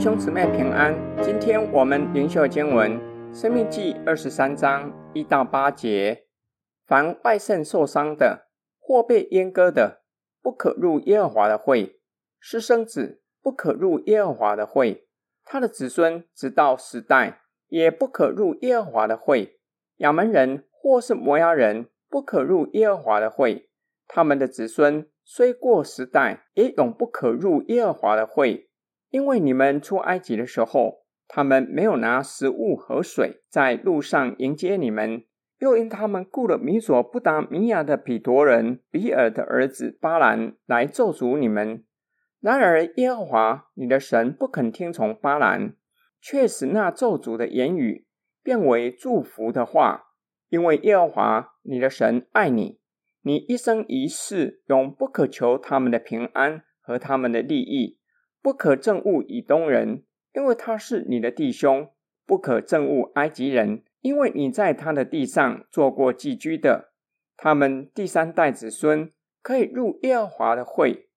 兄姊妹平安。今天我们灵修经文《生命记》二十三章一到八节：凡外肾受伤的，或被阉割的，不可入耶和华的会；私生子不可入耶和华的会；他的子孙直到十代也不可入耶和华的会。亚门人或是摩押人不可入耶和华的会，他们的子孙虽过十代，也永不可入耶和华的会。因为你们出埃及的时候，他们没有拿食物和水在路上迎接你们；又因他们雇了米索不达米亚的彼陀人比尔的儿子巴兰来咒诅你们。然而耶和华你的神不肯听从巴兰，却使那咒诅的言语变为祝福的话。因为耶和华你的神爱你，你一生一世永不可求他们的平安和他们的利益。不可憎恶以东人，因为他是你的弟兄；不可憎恶埃及人，因为你在他的地上做过寄居的。他们第三代子孙可以入耶和华的会。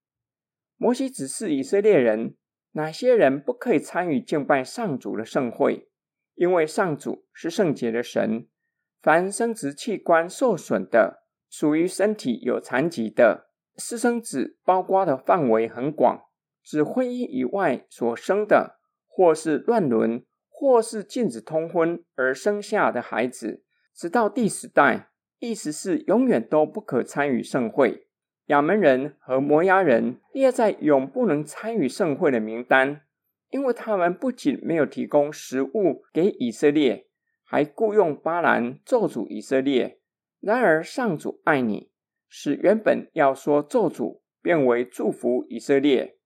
摩西指示以色列人，哪些人不可以参与敬拜上主的圣会，因为上主是圣洁的神。凡生殖器官受损的，属于身体有残疾的，私生子包括的范围很广。指婚姻以外所生的，或是乱伦，或是禁止通婚而生下的孩子，直到第十代，意思是永远都不可参与盛会。亚门人和摩押人列在永不能参与盛会的名单，因为他们不仅没有提供食物给以色列，还雇佣巴兰咒诅以色列。然而上主爱你，使原本要说咒诅变为祝福以色列。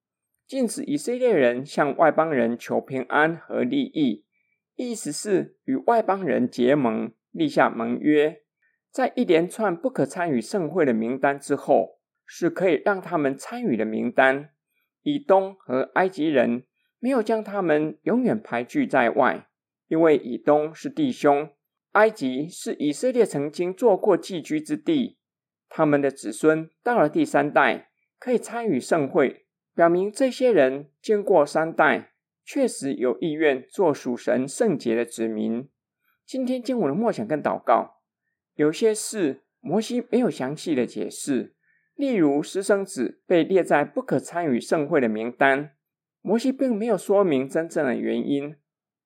禁止以色列人向外邦人求平安和利益，意思是与外邦人结盟，立下盟约。在一连串不可参与盛会的名单之后，是可以让他们参与的名单。以东和埃及人没有将他们永远排拒在外，因为以东是弟兄，埃及是以色列曾经做过寄居之地。他们的子孙到了第三代，可以参与盛会。表明这些人经过三代，确实有意愿做属神圣洁的子民。今天经文的默想跟祷告，有些事摩西没有详细的解释，例如私生子被列在不可参与盛会的名单，摩西并没有说明真正的原因。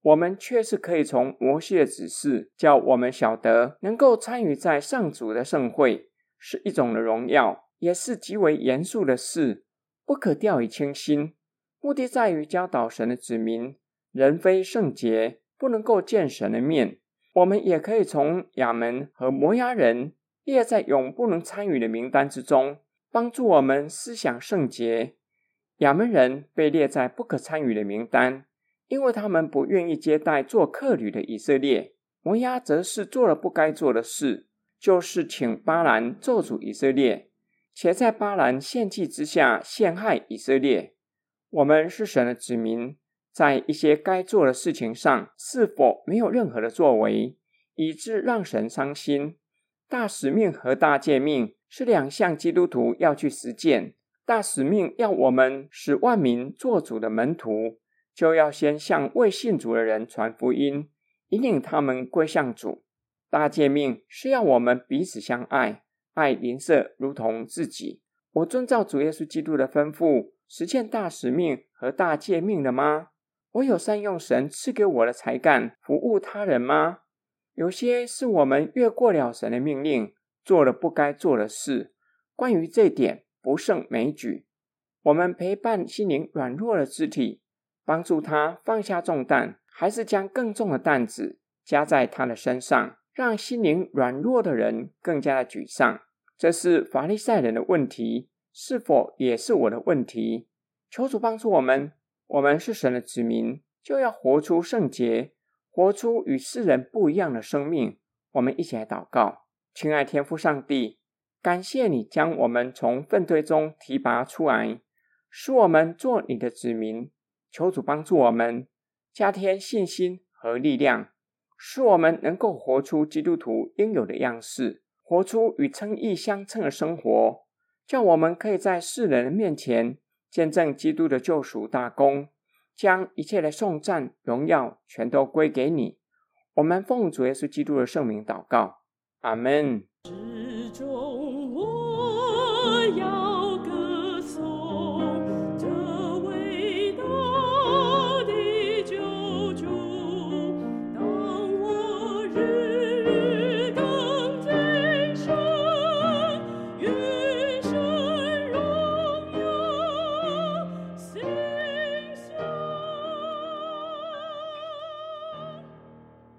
我们却是可以从摩西的指示，叫我们晓得，能够参与在上主的盛会是一种的荣耀，也是极为严肃的事。不可掉以轻心，目的在于教导神的子民，人非圣洁，不能够见神的面。我们也可以从亚门和摩押人列在永不能参与的名单之中，帮助我们思想圣洁。亚门人被列在不可参与的名单，因为他们不愿意接待做客旅的以色列。摩押则是做了不该做的事，就是请巴兰咒诅以色列。且在巴兰献祭之下陷害以色列。我们是神的子民，在一些该做的事情上，是否没有任何的作为，以致让神伤心？大使命和大诫命是两项基督徒要去实践。大使命要我们使万民做主的门徒，就要先向未信主的人传福音，引领他们归向主。大诫命是要我们彼此相爱。爱邻舍如同自己。我遵照主耶稣基督的吩咐，实现大使命和大诫命了吗？我有善用神赐给我的才干，服务他人吗？有些是我们越过了神的命令，做了不该做的事。关于这点，不胜枚举。我们陪伴心灵软弱的肢体，帮助他放下重担，还是将更重的担子加在他的身上？让心灵软弱的人更加的沮丧，这是法利赛人的问题，是否也是我的问题？求主帮助我们，我们是神的子民，就要活出圣洁，活出与世人不一样的生命。我们一起来祷告，亲爱天父上帝，感谢你将我们从粪堆中提拔出来，使我们做你的子民。求主帮助我们，加添信心和力量。使我们能够活出基督徒应有的样式，活出与称义相称的生活，叫我们可以在世人的面前见证基督的救赎大功，将一切的颂赞、荣耀全都归给你。我们奉主耶稣基督的圣名祷告，阿门。